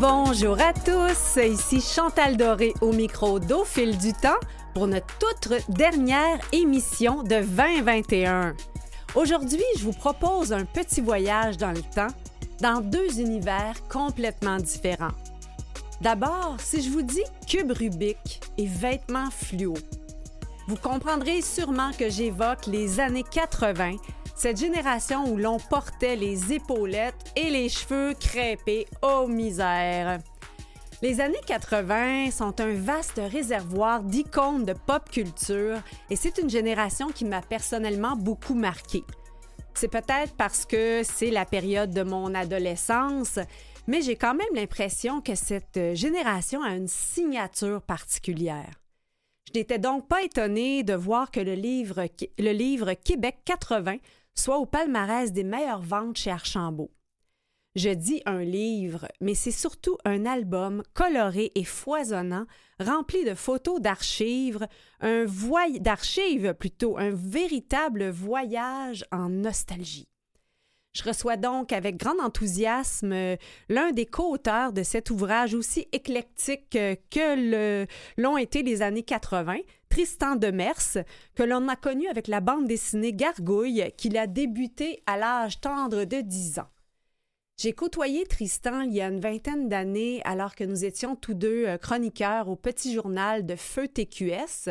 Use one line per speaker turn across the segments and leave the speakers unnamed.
Bonjour à tous, ici Chantal Doré au micro d'Au du temps pour notre toute dernière émission de 2021. Aujourd'hui, je vous propose un petit voyage dans le temps, dans deux univers complètement différents. D'abord, si je vous dis cube Rubik et vêtements fluo, vous comprendrez sûrement que j'évoque les années 80 cette génération où l'on portait les épaulettes et les cheveux crêpés, oh misère! Les années 80 sont un vaste réservoir d'icônes de pop culture et c'est une génération qui m'a personnellement beaucoup marqué. C'est peut-être parce que c'est la période de mon adolescence, mais j'ai quand même l'impression que cette génération a une signature particulière. Je n'étais donc pas étonnée de voir que le livre, le livre Québec 80 soit au palmarès des meilleures ventes chez Archambault. Je dis un livre, mais c'est surtout un album coloré et foisonnant, rempli de photos d'archives, un d'archives plutôt, un véritable voyage en nostalgie. Je reçois donc avec grand enthousiasme l'un des co-auteurs de cet ouvrage aussi éclectique que l'ont été les années 80, Tristan Demers, que l'on a connu avec la bande dessinée Gargouille, qu'il a débuté à l'âge tendre de 10 ans. J'ai côtoyé Tristan il y a une vingtaine d'années alors que nous étions tous deux euh, chroniqueurs au petit journal de Feu TQS,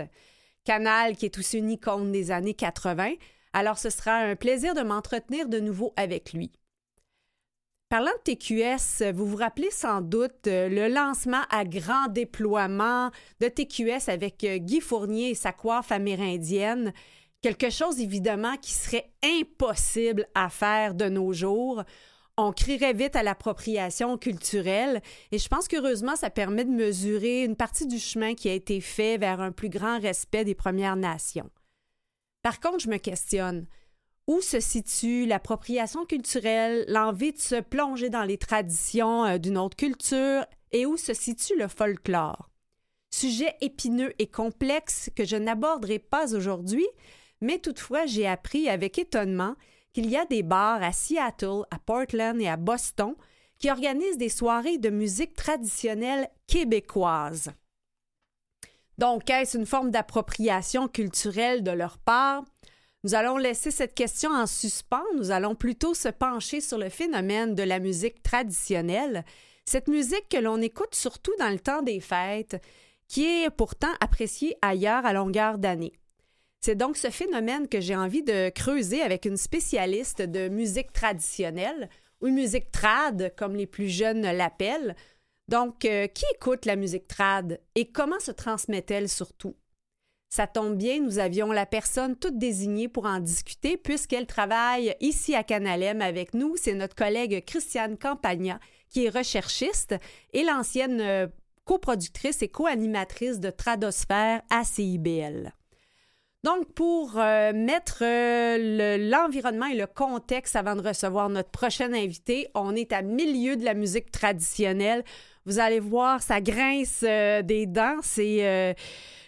canal qui est aussi une icône des années 80, alors ce sera un plaisir de m'entretenir de nouveau avec lui. Parlant de TQS, vous vous rappelez sans doute euh, le lancement à grand déploiement de TQS avec euh, Guy Fournier et sa coiffe amérindienne. Quelque chose évidemment qui serait impossible à faire de nos jours. On crierait vite à l'appropriation culturelle et je pense qu'heureusement, ça permet de mesurer une partie du chemin qui a été fait vers un plus grand respect des Premières Nations. Par contre, je me questionne. Où se situe l'appropriation culturelle, l'envie de se plonger dans les traditions euh, d'une autre culture et où se situe le folklore? Sujet épineux et complexe que je n'aborderai pas aujourd'hui, mais toutefois j'ai appris avec étonnement qu'il y a des bars à Seattle, à Portland et à Boston qui organisent des soirées de musique traditionnelle québécoise. Donc, est-ce une forme d'appropriation culturelle de leur part? Nous allons laisser cette question en suspens. Nous allons plutôt se pencher sur le phénomène de la musique traditionnelle, cette musique que l'on écoute surtout dans le temps des fêtes, qui est pourtant appréciée ailleurs à longueur d'année. C'est donc ce phénomène que j'ai envie de creuser avec une spécialiste de musique traditionnelle, ou musique trad, comme les plus jeunes l'appellent, donc, euh, qui écoute la musique trad et comment se transmet-elle surtout? Ça tombe bien, nous avions la personne toute désignée pour en discuter puisqu'elle travaille ici à Canalem avec nous. C'est notre collègue Christiane Campagna qui est recherchiste et l'ancienne euh, coproductrice et co-animatrice de Tradosphère à CIBL. Donc, pour euh, mettre l'environnement et le contexte avant de recevoir notre prochain invité, on est à milieu de la musique traditionnelle. Vous allez voir, ça grince euh, des dents. C'est euh,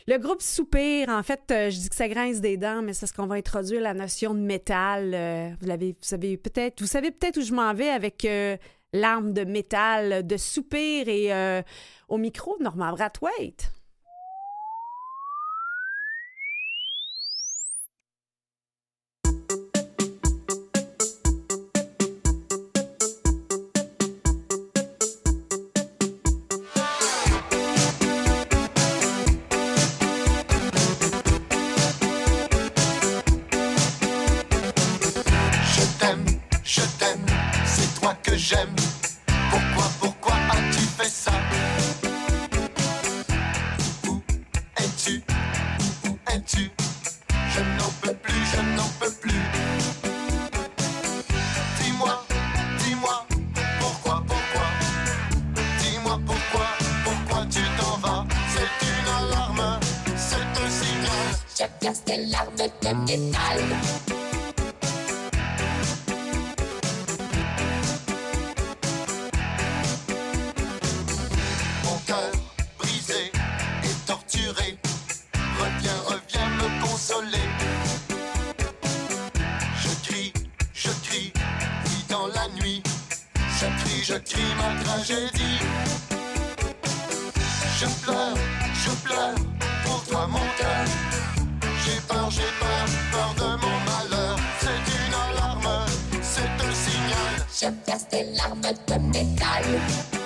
le groupe Soupir. En fait, euh, je dis que ça grince des dents, mais c'est parce qu'on va introduire la notion de métal. vous l'avez, savez peut-être, vous savez peut-être où je m'en vais avec l'arme de métal de Soupir et au micro Normand Brathwaite.
J'ai peur, j'ai peur, peur de mon malheur. C'est une alarme, c'est un signal.
Je verse des larmes de métal.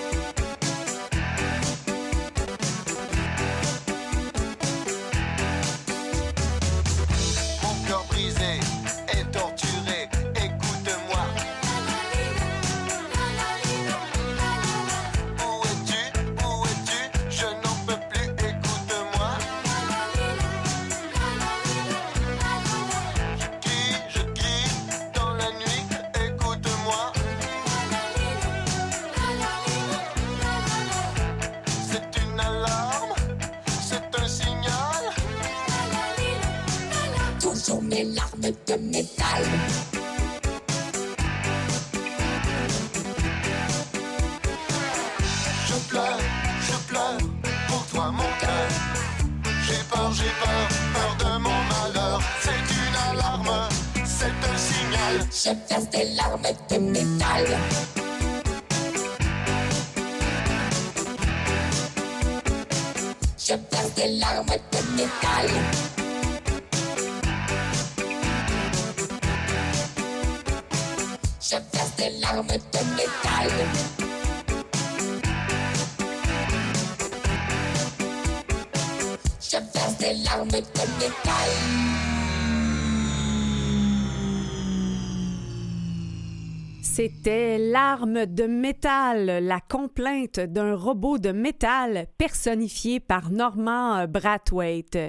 C'était L'arme de métal, la complainte d'un robot de métal personnifié par Normand Brathwaite.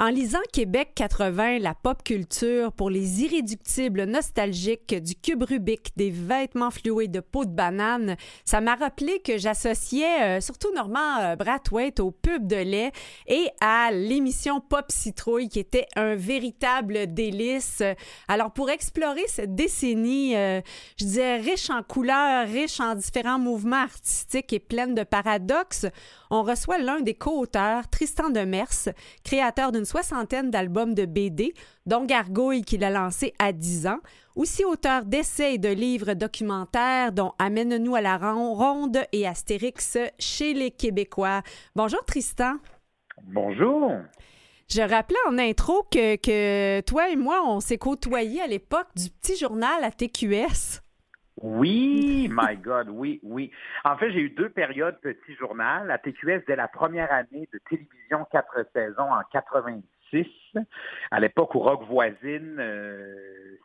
En lisant Québec 80, la pop culture pour les irréductibles nostalgiques du cube Rubik, des vêtements flués de peau de banane, ça m'a rappelé que j'associais euh, surtout Normand euh, Brathwaite au pub de lait et à l'émission Pop Citrouille qui était un véritable délice. Alors pour explorer cette décennie, euh, je disais riche en couleurs, riche en différents mouvements artistiques et pleine de paradoxes, on reçoit l'un des co-auteurs, Tristan Demers, créateur d'une soixantaine d'albums de BD, dont Gargouille qu'il a lancé à 10 ans, aussi auteur d'essais et de livres documentaires, dont Amène-nous à la ronde et Astérix chez les Québécois. Bonjour Tristan.
Bonjour.
Je rappelais en intro que, que toi et moi, on s'est côtoyés à l'époque du petit journal à TQS.
Oui, my God, oui, oui. En fait, j'ai eu deux périodes petit journal. À TQS, dès la première année de télévision, quatre saisons en 86, à l'époque où Rock Voisine, euh,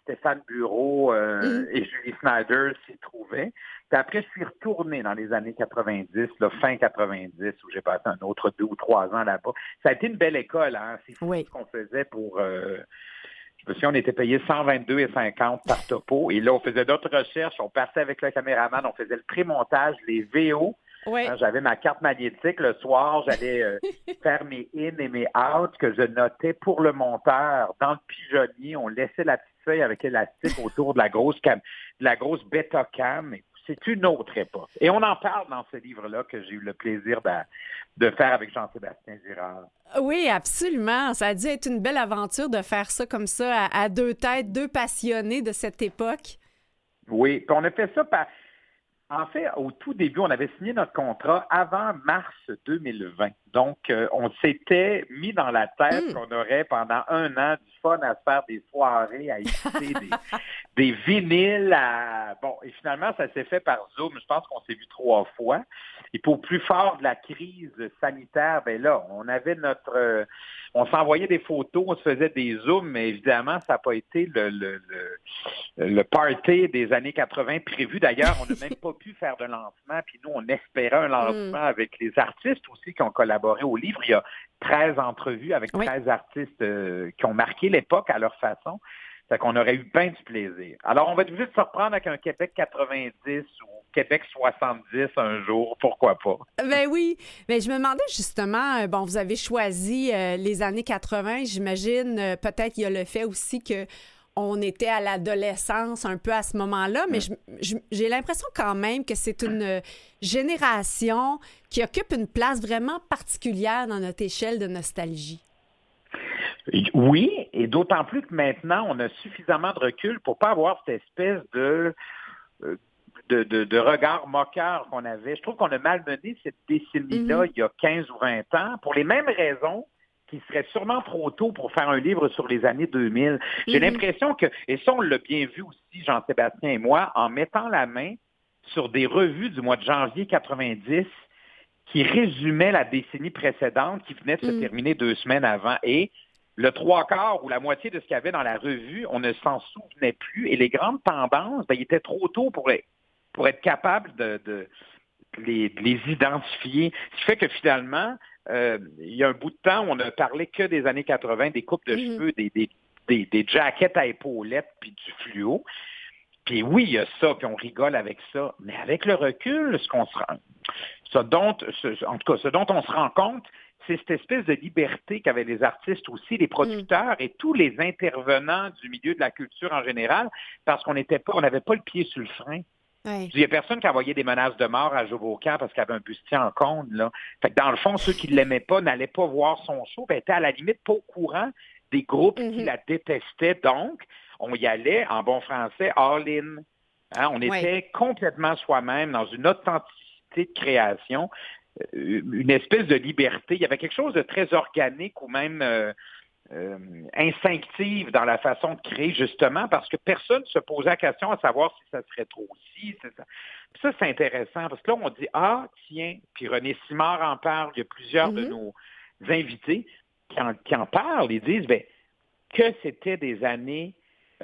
Stéphane Bureau euh, et Julie Snyder s'y trouvaient. Puis après, je suis retourné dans les années 90, là, fin 90, où j'ai passé un autre deux ou trois ans là-bas. Ça a été une belle école, hein. C'est
Oui.
ce qu'on faisait pour... euh, je me souviens, on était payé 122,50 par topo. Et là, on faisait d'autres recherches. On partait avec le caméraman. On faisait le pré-montage, les VO.
Oui.
Hein, J'avais ma carte magnétique. Le soir, j'allais euh, faire mes in et mes out que je notais pour le monteur dans le pigeonnier. On laissait la petite feuille avec élastique autour de la grosse cam de la grosse bêta cam. C'est une autre époque. Et on en parle dans ce livre-là que j'ai eu le plaisir de, de faire avec Jean-Sébastien Girard.
Oui, absolument. Ça a dû être une belle aventure de faire ça comme ça à, à deux têtes, deux passionnés de cette époque.
Oui, puis on a fait ça par... En fait, au tout début, on avait signé notre contrat avant mars 2020. Donc, euh, on s'était mis dans la tête
Mm.
qu'on aurait pendant un an du fun à se faire des soirées, à écouter des, des vinyles. À... Bon, et finalement, ça s'est fait par Zoom. Je pense qu'on s'est vu trois fois. Et pour plus fort de la crise sanitaire, ben là, on avait notre... euh, on s'envoyait des photos, on se faisait des zooms, mais évidemment, ça n'a pas été le, le, le, le party des années 80 prévu. D'ailleurs, on n'a même pas pu faire de lancement, puis nous, on espérait un lancement avec les artistes aussi qui ont collaboré au livre. Il y a 13 entrevues avec
Oui.
13 artistes euh, qui ont marqué l'époque à leur façon. Fait qu'on aurait eu bien du plaisir. Alors, on va être obligé de se reprendre avec un Québec 90 ou Québec 70 un jour, pourquoi pas?
Ben oui, mais je me demandais justement, euh, bon, vous avez choisi euh, les années 80, j'imagine, euh, peut-être il y a le fait aussi que on était à l'adolescence un peu à ce moment-là, mais j'ai l'impression quand même que c'est une génération qui occupe une place vraiment particulière dans notre échelle de nostalgie.
Oui, et d'autant plus que maintenant, on a suffisamment de recul pour pas avoir cette espèce de euh, de, de, de regard moqueur qu'on avait. Je trouve qu'on a malmené cette décennie-là
Mhm.
il y a 15 ou 20 ans pour les mêmes raisons qu'il serait sûrement trop tôt pour faire un livre sur les années 2000. J'ai
Mhm.
l'impression que, et ça on l'a bien vu aussi, Jean-Sébastien et moi, en mettant la main sur des revues du mois de janvier 90 qui résumaient la décennie précédente qui venait de se
Mhm.
terminer deux semaines avant. Et le trois quarts ou la moitié de ce qu'il y avait dans la revue, on ne s'en souvenait plus. Et les grandes tendances, ben, il était trop tôt pour, être- pour être capable de, de les, de les identifier. Ce qui fait que finalement, euh, il y a un bout de temps où on ne parlait que des années 80, des coupes de
Mhm.
cheveux, des, des, des, des jackets à épaulettes, puis du fluo. Puis oui, il y a ça, puis on rigole avec ça. Mais avec le recul, ce qu'on se rend, ce dont, ce- en tout cas, ce dont on se rend compte, c'est cette espèce de liberté qu'avaient les artistes aussi, les producteurs et tous les intervenants du milieu de la culture en général, parce qu'on n'était pas, on n'avait pas le pied sur le frein.
Ouais.
Il n'y a personne qui envoyait des menaces de mort à Joe Bocan parce qu'il avait un bustier en cône. Là. Fait que dans le fond, ceux qui ne l'aimaient pas n'allaient pas voir son show, ben, étaient à la limite pas au courant des groupes qui
Mhm.
la détestaient. Donc, on y allait, en bon français, all-in. Hein, on
Ouais.
était complètement soi-même dans une authenticité de création, euh, une espèce de liberté. Il y avait quelque chose de très organique ou même euh, euh, instinctive dans la façon de créer, justement, parce que personne ne se posait la question à savoir si ça serait trop c'est ça. Puis ça, c'est intéressant, parce que là, on dit, ah, tiens, puis René Simard en parle, il y a plusieurs de
Mhm.
nos invités qui en, qui en parlent, ils disent, ben, que c'était des années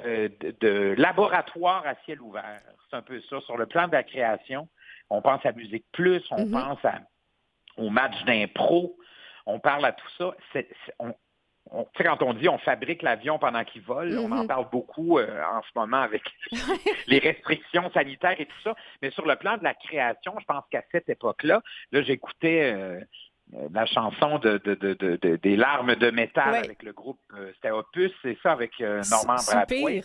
euh, de, de laboratoire à ciel ouvert. C'est un peu ça. Sur le plan de la création, on pense à Musique Plus, on
Mhm.
pense à, au match d'impro, on parle à tout ça. On- on- quand on dit on fabrique l'avion pendant qu'il vole, on en
Mhm.
parle beaucoup euh, en ce moment avec les restrictions sanitaires et tout ça. Mais sur le plan de la création, je pense qu'à cette époque-là, là, j'écoutais euh, euh, la chanson de, de- de- de- de- des larmes de métal
Ouais.
avec le groupe, euh, c'était Opus, c'est ça, avec euh, Brathwaite.
soupir.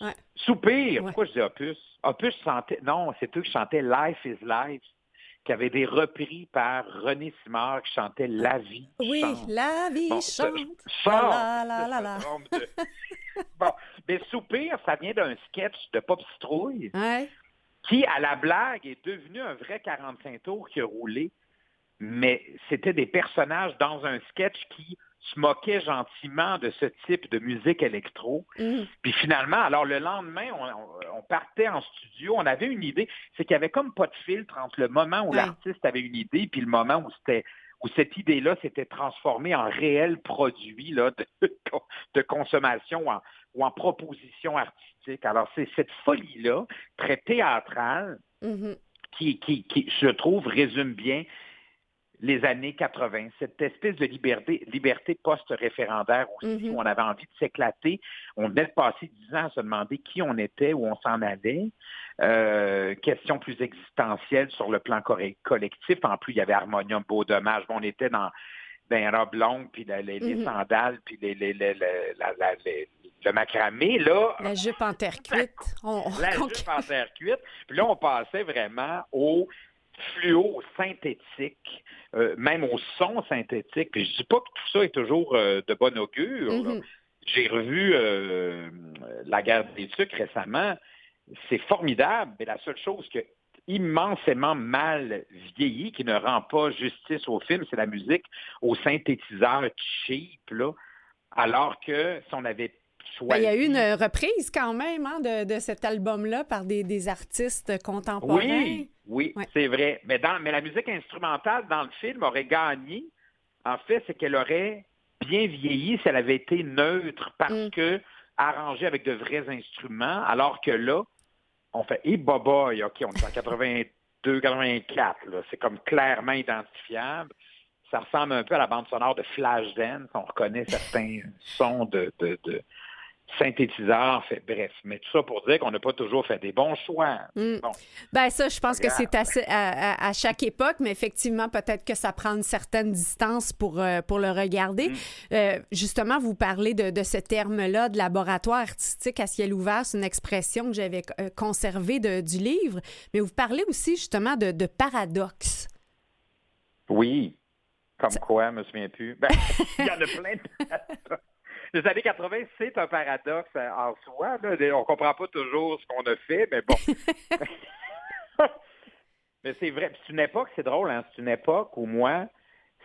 Ouais.
Soupir,
Ouais.
pourquoi je dis Opus? Opus chantait, non, c'est eux qui chantaient Life is Life, qui avait été repris par René Simard qui chantait La vie.
Oui,
chante.
la vie
Bon,
chante. La, la, la, la.
de- bon, mais Soupir, ça vient d'un sketch de Pop Citrouille
Ouais.
qui, à la blague, est devenu un vrai 45 tours qui a roulé. Mais c'était des personnages dans un sketch qui se moquaient gentiment de ce type de musique électro.
Mhm.
Puis finalement, alors le lendemain, on, partait en studio, on avait une idée, c'est qu'il y avait comme pas de filtre entre le moment où
Ouais.
l'artiste avait une idée puis le moment où c'était où cette idée-là s'était transformée en réel produit là, de, de consommation ou en, ou en proposition artistique. Alors c'est cette folie-là, très théâtrale,
Mhm.
qui, qui, qui, je trouve, résume bien les années 80, cette espèce de liberté, liberté post-référendaire aussi,
Mhm.
où on avait envie de s'éclater. On venait de passer dix ans à se demander qui on était, où on s'en allait. Euh, question plus existentielle sur le plan collectif. En plus, il y avait Harmonium, Beau Dommage. On était dans des robes longues, puis les, les
Mhm.
sandales, puis les, les, les- les- les- le macramé. Là,
La jupe en terre cuite. On-
la jupe en terre cuite. Puis là, on passait vraiment au fluo synthétique, euh, même au son synthétique. Puis je dis pas que tout ça est toujours euh, de bon augure.
Mhm.
J'ai revu euh, La guerre des sucres récemment. C'est formidable, mais la seule chose que immensément mal vieilli, qui ne rend pas justice au film, c'est la musique au synthétiseur cheap, là. Alors que si on avait
Ben, il y a eu une reprise quand même hein, de, de cet album-là par des, des artistes contemporains.
Oui, oui,
Ouais.
c'est vrai. Mais, dans, mais la musique instrumentale dans le film aurait gagné. En fait, c'est qu'elle aurait bien vieilli si elle avait été neutre parce
Mm.
que arrangée avec de vrais instruments, alors que là, on fait et boboy, OK, on est en 82, 84, là. C'est comme clairement identifiable. Ça ressemble un peu à la bande sonore de Flashdance. On reconnaît certains sons de, de, de synthétiseurs. Fait, bref, mais tout ça pour dire qu'on n'a pas toujours fait des bons choix.
Mm.
Bon.
Ben ça, je pense que c'est assez à, à- à chaque époque, mais effectivement, peut-être que ça prend une certaine distance pour, euh, pour le regarder.
Mm.
Euh, justement, vous parlez de, de ce terme-là, de laboratoire artistique à ciel ouvert. C'est une expression que j'avais euh, conservée de- du livre, mais vous parlez aussi justement de, de paradoxe.
Oui. Comme quoi, je me souviens plus. Ben, il y en a plein de Les années 80, c'est un paradoxe euh, en soi. Là. On comprend pas toujours ce qu'on a fait, mais bon. Mais c'est vrai. C'est une époque, c'est drôle, hein? c'est une époque où moi,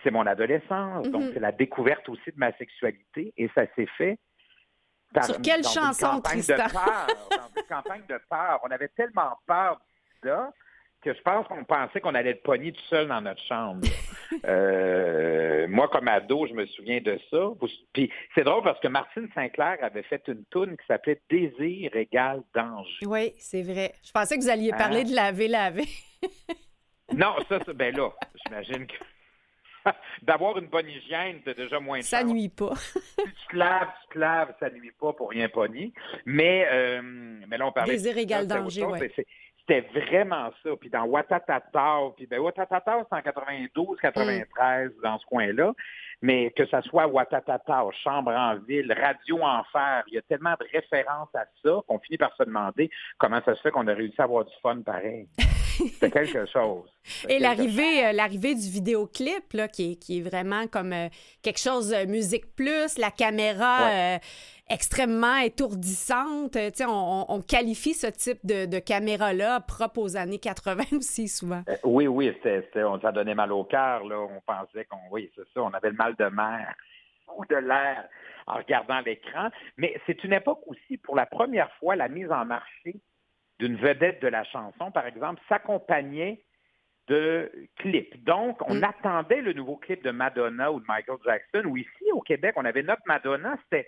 c'est mon adolescence. Donc,
Mhm.
c'est la découverte aussi de ma sexualité. Et ça s'est fait. par-
Sur quelle
dans une
chanson,
campagne
Tristan?
de peur, dans une campagne de peur. On avait tellement peur de ça que je pense qu'on pensait qu'on allait être pogné tout seul dans notre chambre. Euh, moi, comme ado, je me souviens de ça. Puis c'est drôle parce que Martine Sinclair avait fait une toune qui s'appelait Désir égale danger.
Oui, c'est vrai. Je pensais que vous alliez
Hein?
parler de laver, laver.
Non, ça, ça ben là, j'imagine que d'avoir une bonne hygiène, c'est déjà moins
Ça
chance.
nuit pas.
Tu te laves, tu te laves, ça nuit pas pour rien pogner. Mais, euh, mais là, on parlait...
Désir
autre
danger,
c'est- C'était vraiment ça. Puis dans Watatata, puis ben Watatata, c'est en 92, 93,
Mm.
dans ce coin-là. Mais que ça soit Watatata, Chambre en ville, Radio Enfer, il y a tellement de références à ça qu'on finit par se demander comment ça se fait qu'on a réussi à avoir du fun pareil. C'était quelque chose.
Et l'arrivée, euh, l'arrivée du vidéoclip, là, qui, est, qui est vraiment comme euh, quelque chose de musique plus, la caméra euh, extrêmement étourdissante. Euh, on, on- on qualifie ce type de, de caméra-là propre aux années 80 aussi, souvent.
Euh, Oui, oui, c'était, c'était- on ça donnait mal au cœur. Là. On pensait qu'on, oui, c'est ça, on avait le mal de mer ou de l'air en regardant l'écran. Mais c'est une époque aussi, pour la première fois, la mise en marché d'une vedette de la chanson, par exemple, s'accompagnait de clips. Donc, on
Mm.
attendait le nouveau clip de Madonna ou de Michael Jackson, ou ici au Québec, on avait notre Madonna, c'était,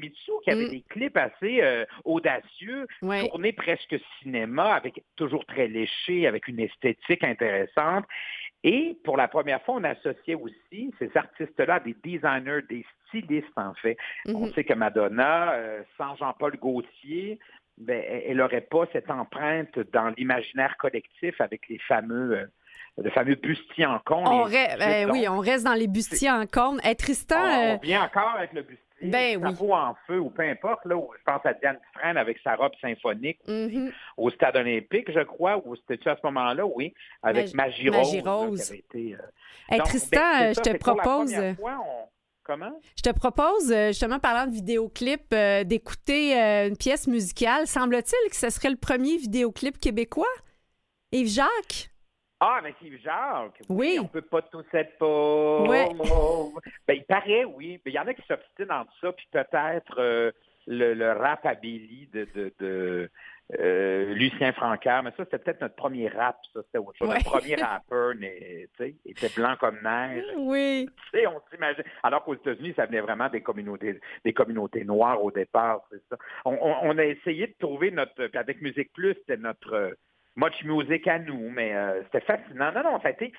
Mitsu qui avait
Mm.
des clips assez euh, audacieux,
Ouais.
tourné presque cinéma, avec toujours très léché, avec une esthétique intéressante. Et pour la première fois, on associait aussi ces artistes-là à des designers, des stylistes, en fait. On
Mhm.
sait que Madonna, euh, sans Jean-Paul Gaultier, ben, elle n'aurait pas cette empreinte dans l'imaginaire collectif avec les fameux, euh, le fameux bustier en cône.
On re- ben oui, on reste dans les bustiers en cône. Hey, Tristan,
on,
euh,
on vient encore avec le bustier,
Ben oui.
en feu ou peu importe. Là, je pense à Diane Dufresne avec sa robe symphonique
mhm.
au stade olympique, je crois, ou c'était-tu à ce moment-là, oui, avec
Mag-
Magie Rose.
Magie
là,
Rose.
qui avait été, euh,
Hey,
donc,
Tristan,
ben,
je te
c'est pour la
propose.
première fois, on- Comment?
Je te propose, euh, justement, parlant de vidéoclip, euh, d'écouter euh, une pièce musicale. Semble-t-il que ce serait le premier vidéoclip québécois? Yves Jacques?
Ah, mais c'est Jacques.
Oui.
On peut pas tous être pauvres. Ben, il paraît, oui. Mais il y en a qui s'obstinent entre ça, puis peut-être euh, le, le rap à Billy de, de, de, euh, Lucien Francaire. Mais ça, c'était peut-être notre premier rap, ça, c'était autre chose.
Ouais.
Notre premier rappeur, mais, tu sais, il était blanc comme neige.
Oui.
Tu sais, on s'imagine. Alors qu'aux États-Unis, ça venait vraiment des communautés, des communautés noires au départ, c'est ça. On, on- on a essayé de trouver notre, puis avec Musique Plus, c'était notre euh, much music à nous, mais euh, c'était fascinant. Non, non, ça a été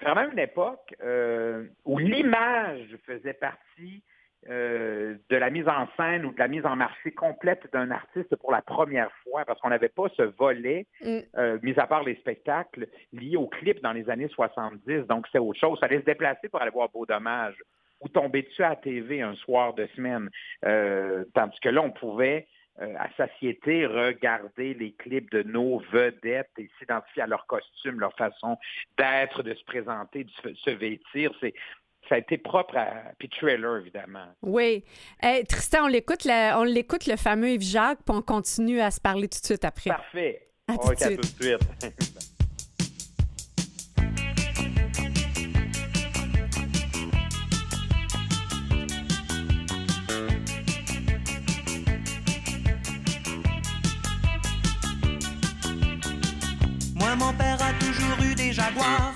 vraiment une époque euh, où l'image faisait partie euh, de la mise en scène ou de la mise en marché complète d'un artiste pour la première fois, parce qu'on n'avait pas ce volet
Mm.
euh, mis à part les spectacles liés aux clips dans les années 70. Donc, c'est autre chose. Ça allait se déplacer pour aller voir Beau Dommage ou tomber dessus à la TV un soir de semaine. Euh, tandis que là, on pouvait, euh, à satiété, regarder les clips de nos vedettes et s'identifier à leur costume, leur façon d'être, de se présenter, de se, se vêtir. C'est, ça a été propre à... Puis Trailer, évidemment.
Oui. Hey, Tristan, on l'écoute, le- on l'écoute, le fameux Yves Jacques, puis on continue à se parler tout de suite après.
Parfait.
À tout
tout de suite.
Moi, mon père a toujours eu des jaguars.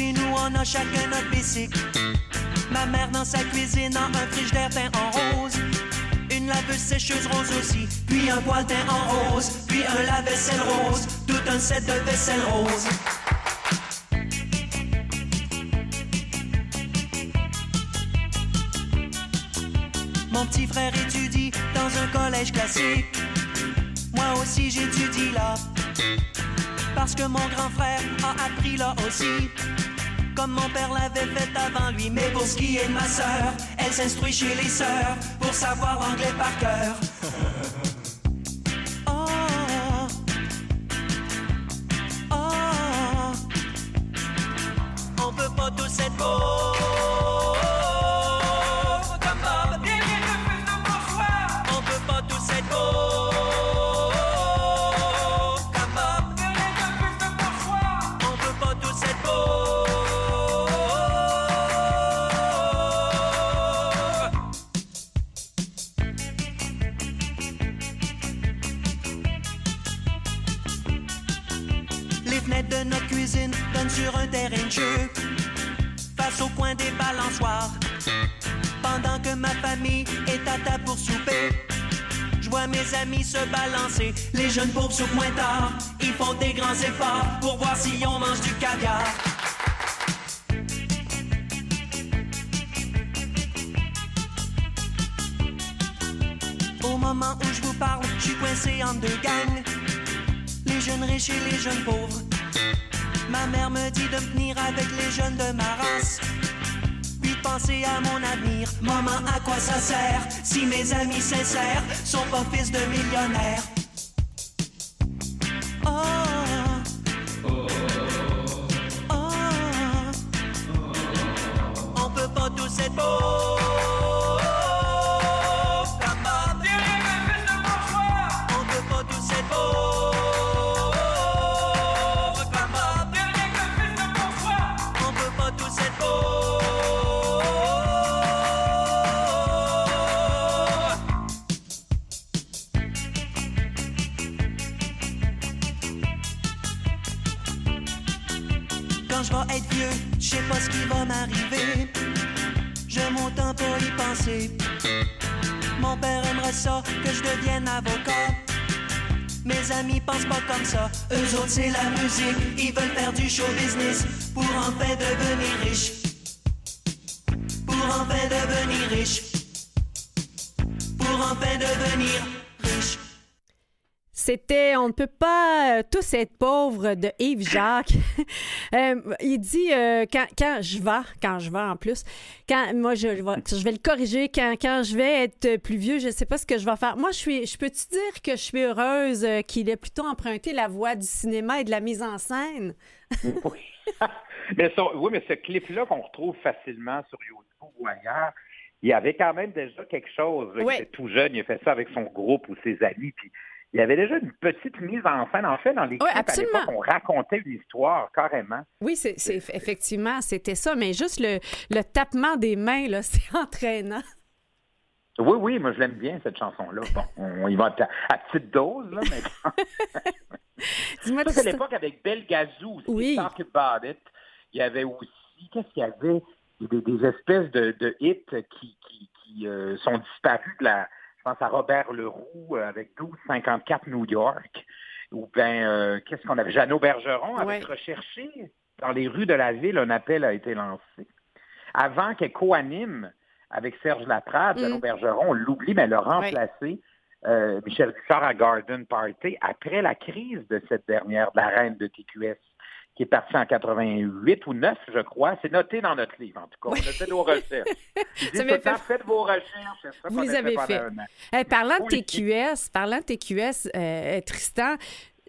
Nous, on a chacun notre bicycle. Ma mère, dans sa cuisine, a un frigidaire teint en rose. Une laveuse sécheuse rose aussi. Puis un poêle teint en rose. Puis un lave-vaisselle rose. Tout un set de vaisselle rose. Mon petit frère étudie dans un collège classique. Moi aussi j'étudie là. Parce que mon grand frère a appris là aussi. Comme mon père l'avait fait avant lui. Mais pour ce qui est de ma sœur, elle s'instruit chez les sœurs pour savoir l'anglais par cœur. balancer. Les jeunes pauvres sur tard. Ils font des grands efforts pour voir si on mange du caviar. Au moment où je vous parle, je suis coincé en deux gangs. Les jeunes riches et les jeunes pauvres. Ma mère me dit de me tenir avec les jeunes de ma race. Puis de penser à mon avenir. Maman, quoi si mes amis sincères sont pas fils de millionnaires? C'est la musique. Ils veulent faire du show business pour en fait devenir riche.
On ne peut pas euh, tous être pauvres de Yves Jacques. Euh, il dit euh, quand, quand je vais, quand je vais en plus, quand moi je, vais- je vais le corriger, quand, quand je vais être plus vieux, je ne sais pas ce que je vais faire. Moi, je suis je peux-tu dire que je suis heureuse qu'il ait plutôt emprunté la voie du cinéma et de la mise en scène?
Oui. mais ça- oui, mais ce clip-là qu'on retrouve facilement sur YouTube ou ailleurs, il y avait quand même déjà quelque chose.
Oui.
Il était tout jeune, il a fait ça avec son groupe ou ses amis. Puis il y avait déjà une petite mise en scène. En fait, dans les à
absolument.
l'époque, on racontait une histoire carrément.
Oui, c'est effectivement, c'était ça, mais juste le, le tapement des mains, là, c'est entraînant.
Oui, oui, moi je l'aime bien cette chanson-là. Bon, on y va à, à petite dose, là, mais
Dis-moi,
Ça, c'est l'époque avec Belle Gazou aussi,
Oui.
Talk About It. Il y avait aussi, qu'est-ce qu'il y avait? Des, des espèces de, de hits qui, qui, qui, euh, sont disparus de la, je pense à Robert Leroux euh, avec 1254 New York. Ou bien, euh, qu'est-ce qu'on avait? Jeannot Bergeron avait
Ouais.
recherché dans les rues de la ville, un appel a été lancé. Avant qu'elle co-anime avec Serge Laprade,
Mm.
Jeannot Bergeron, on l'oublie, mais elle a remplacé euh, Michel Richard à Garden Party après la crise de cette dernière, de la reine de TQS, qui est partie en 88 ou 9, je crois. C'est noté dans notre livre, en tout cas. On a fait nos recherches. Temps,
fait-
faites vos recherches. ça
Vous les avez fait. Hey, parlant de. TQS, parlant de TQS, euh, Tristan,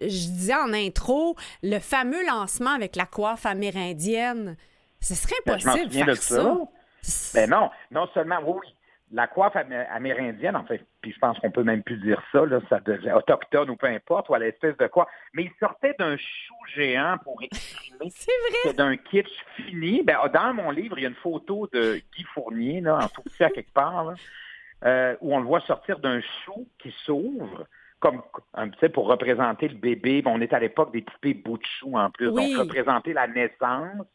je disais en intro, le fameux lancement avec la coiffe amérindienne, ce serait
Ben, je
impossible de faire
de
ça.
ça. Ben non, non seulement, oui, la coiffe amé- amérindienne, en fait, puis je pense qu'on peut même plus dire ça, là, ça devient autochtone ou peu importe, ou à l'espèce de quoi, mais il sortait d'un chou géant pour exprimer
C'est vrai.
c'est d'un kitsch fini. Ben, dans mon livre, il y a une photo de Guy Fournier, là, en tout petit à quelque part, là, euh, où on le voit sortir d'un chou qui s'ouvre, comme un petit pour représenter le bébé. Bon, on est à l'époque des poupées bout de chou en plus,
Oui.
donc représenter la naissance.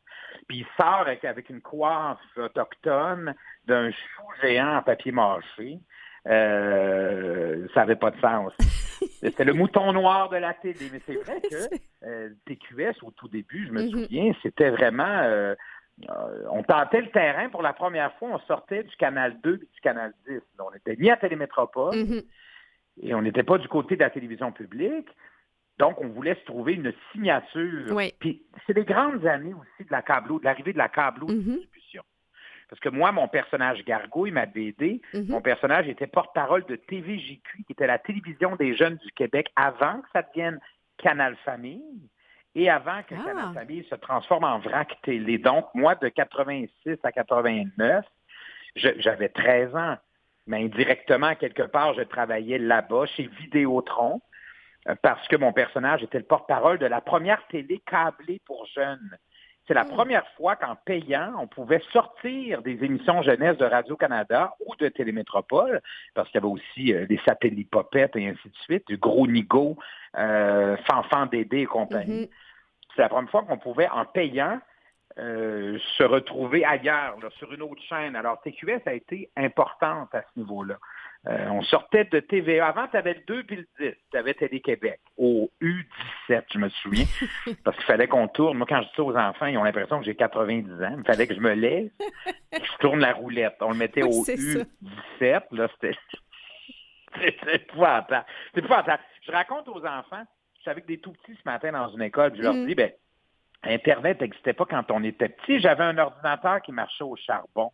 Puis il sort avec, avec une coiffe autochtone d'un chou géant en papier mâché. Euh, ça n'avait pas de sens. C'était le mouton noir de la télé. Mais c'est vrai que euh, TQS, au tout début, je me
Mhm.
souviens, c'était vraiment... euh, euh, on tentait le terrain pour la première fois. On sortait du Canal 2 et du Canal 10. Là, on n'était ni à Télémétropole
Mhm.
et on n'était pas du côté de la télévision publique. Donc, on voulait se trouver une signature.
Oui.
Puis, c'est les grandes années aussi de la câbleau, de l'arrivée de la câbleau
Mhm.
distribution. Parce que moi, mon personnage Gargouille, ma BD,
Mhm.
mon personnage était porte-parole de TVJQ, qui était la télévision des jeunes du Québec, avant que ça devienne Canal Famille et avant que
Ah.
Canal Famille se transforme en vrac télé. Donc, moi, de 86 à 89, je- j'avais 13 ans. Mais indirectement, quelque part, je travaillais là-bas, chez Vidéotron, parce que mon personnage était le porte-parole de la première télé câblée pour jeunes. C'est la première fois qu'en payant, on pouvait sortir des émissions jeunesse de Radio-Canada ou de Télémétropole, parce qu'il y avait aussi euh, des satellites popettes et ainsi de suite, du gros nigo, euh, Fanfan Dédé et compagnie.
Mhm.
c'est la première fois qu'on pouvait, en payant, euh, se retrouver ailleurs, là, sur une autre chaîne. Alors, TQS a été importante à ce niveau-là. Euh, on sortait de TVA. Avant, tu avais le 2 puis le 10. Tu avais Télé-Québec au U17, je me souviens. parce qu'il fallait qu'on tourne. Moi, quand je dis ça aux enfants, ils ont l'impression que j'ai 90 ans. Il fallait que je me lève et que je tourne la roulette. On le mettait
Oui,
au
c'est ça.
U17. Là, c'était... C'est épouvantable. C'est. Je raconte aux enfants, je suis avec des tout petits ce matin dans une école, puis je leur
Mhm.
dis, ben, Internet n'existait pas quand on était petit. J'avais un ordinateur qui marchait au charbon.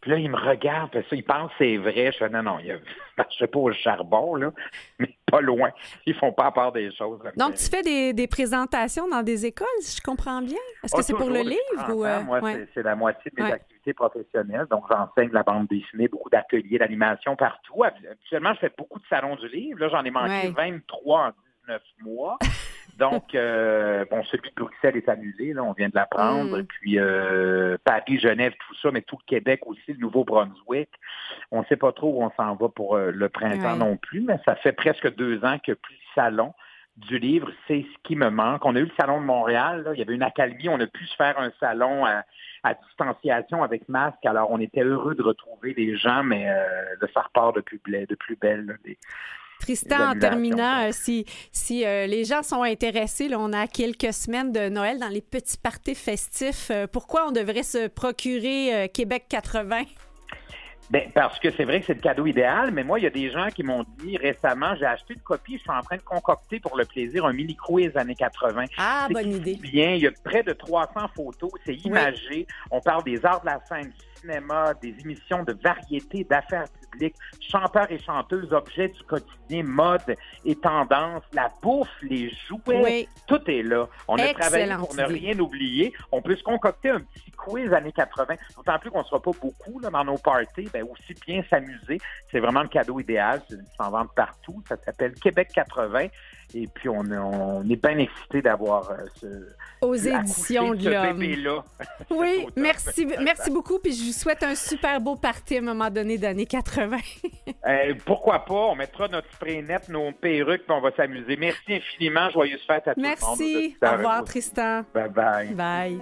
Puis là, ils me regardent, puis ça, ils pensent que c'est vrai. Je fais, non, non, il ne marchait pas au charbon, là, mais pas loin. Ils font pas à part des choses.
Donc, tu fais des, des présentations dans des écoles, si je comprends bien? Est-ce que
Ah,
c'est pour le livre
30
ou...
ans.
euh,
Moi,
ouais.
c'est- la moitié de mes
Ouais.
activités professionnelles. Donc, j'enseigne la bande dessinée, beaucoup d'ateliers d'animation partout. Actuellement, je fais beaucoup de salons du livre. Là, j'en ai manqué
Ouais.
23 en 19 mois. Donc, euh, bon, celui de Bruxelles est annulé, là, on vient de l'apprendre.
Mm.
Puis euh, Paris, Genève, tout ça, mais tout le Québec aussi, le Nouveau-Brunswick. On ne sait pas trop où on s'en va pour euh, le printemps
Ouais.
non plus, mais ça fait presque deux ans que plus de salons du livre, c'est ce qui me manque. On a eu le salon de Montréal, là, il y avait une accalmie, on a pu se faire un salon à, à distanciation avec masque, alors on était heureux de retrouver les gens, mais euh, ça repart de plus, belle- de plus belle. là, des-
Tristan, en terminant, euh, si, si euh, les gens sont intéressés, là, on a quelques semaines de Noël dans les petits parties festifs. euh, pourquoi on devrait se procurer Québec 80?
Ben, parce que c'est vrai que c'est le cadeau idéal, mais moi, il y a des gens qui m'ont dit récemment, j'ai acheté une copie, je suis en train de concocter pour le plaisir un mini quiz années 80.
Ah, bonne idée.
Bien, il y a près de 300 photos, c'est imagé. On parle des arts de la scène, du cinéma, des émissions de variété, d'affaires chanteurs et chanteuses, objets du quotidien, mode et tendance, la bouffe, les jouets,
Oui.
tout est là. On a travaillé pour ne rien oublier. On peut se concocter un petit quiz années 80. D'autant plus qu'on ne sera pas beaucoup là, dans nos parties. Ben, aussi bien s'amuser. C'est vraiment le cadeau idéal. Ils s'en vendent partout. Ça s'appelle Québec 80. Et puis, on, est- on est bien excités d'avoir euh, ce,
Aux éditions de
ce
l'Homme. Oui, merci, merci beaucoup. Puis je vous souhaite un super beau party à un moment donné d'année 80.
Euh, pourquoi pas? On mettra notre spray net, nos perruques, puis on va s'amuser. Merci infiniment. Joyeuse fête à tout le monde.
Merci. Au revoir. Tristan.
Bye bye.
Bye.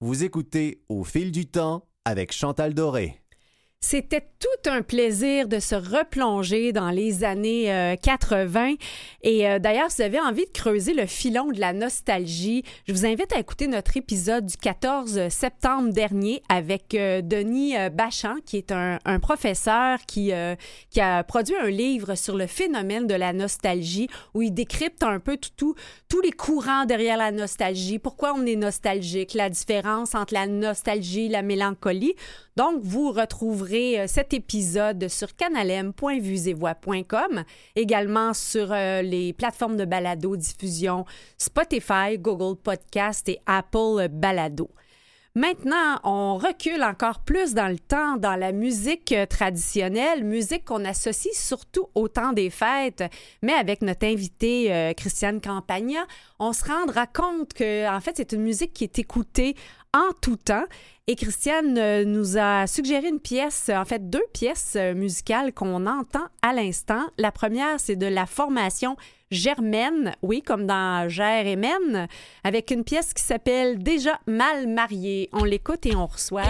Vous écoutez Au fil du temps avec Chantal Doré.
C'était tout un plaisir de se replonger dans les années euh, 80. Et euh, d'ailleurs, si vous avez envie de creuser le filon de la nostalgie, je vous invite à écouter notre épisode du 14 septembre dernier avec euh, Denis euh, Bachand, qui est un, un professeur qui, euh, qui a produit un livre sur le phénomène de la nostalgie, où il décrypte un peu tout, tout- tous les courants derrière la nostalgie, pourquoi on est nostalgique, la différence entre la nostalgie et la mélancolie. Donc, vous retrouverez euh, cet épisode sur canalem.vuesetvoix.com, également sur euh, les plateformes de balado diffusion Spotify, Google Podcast et Apple Balado. Maintenant, on recule encore plus dans le temps dans la musique euh, traditionnelle, musique qu'on associe surtout au temps des fêtes, mais avec notre invitée Christiane Campagna, on se rendra compte que en fait, c'est une musique qui est écoutée en tout temps. Et Christiane euh, nous a suggéré une pièce, en fait deux pièces euh, musicales qu'on entend à l'instant. La première, c'est de la formation Germaine, oui, comme dans Gère et Mène, avec une pièce qui s'appelle Déjà mal marié. On l'écoute et on reçoit.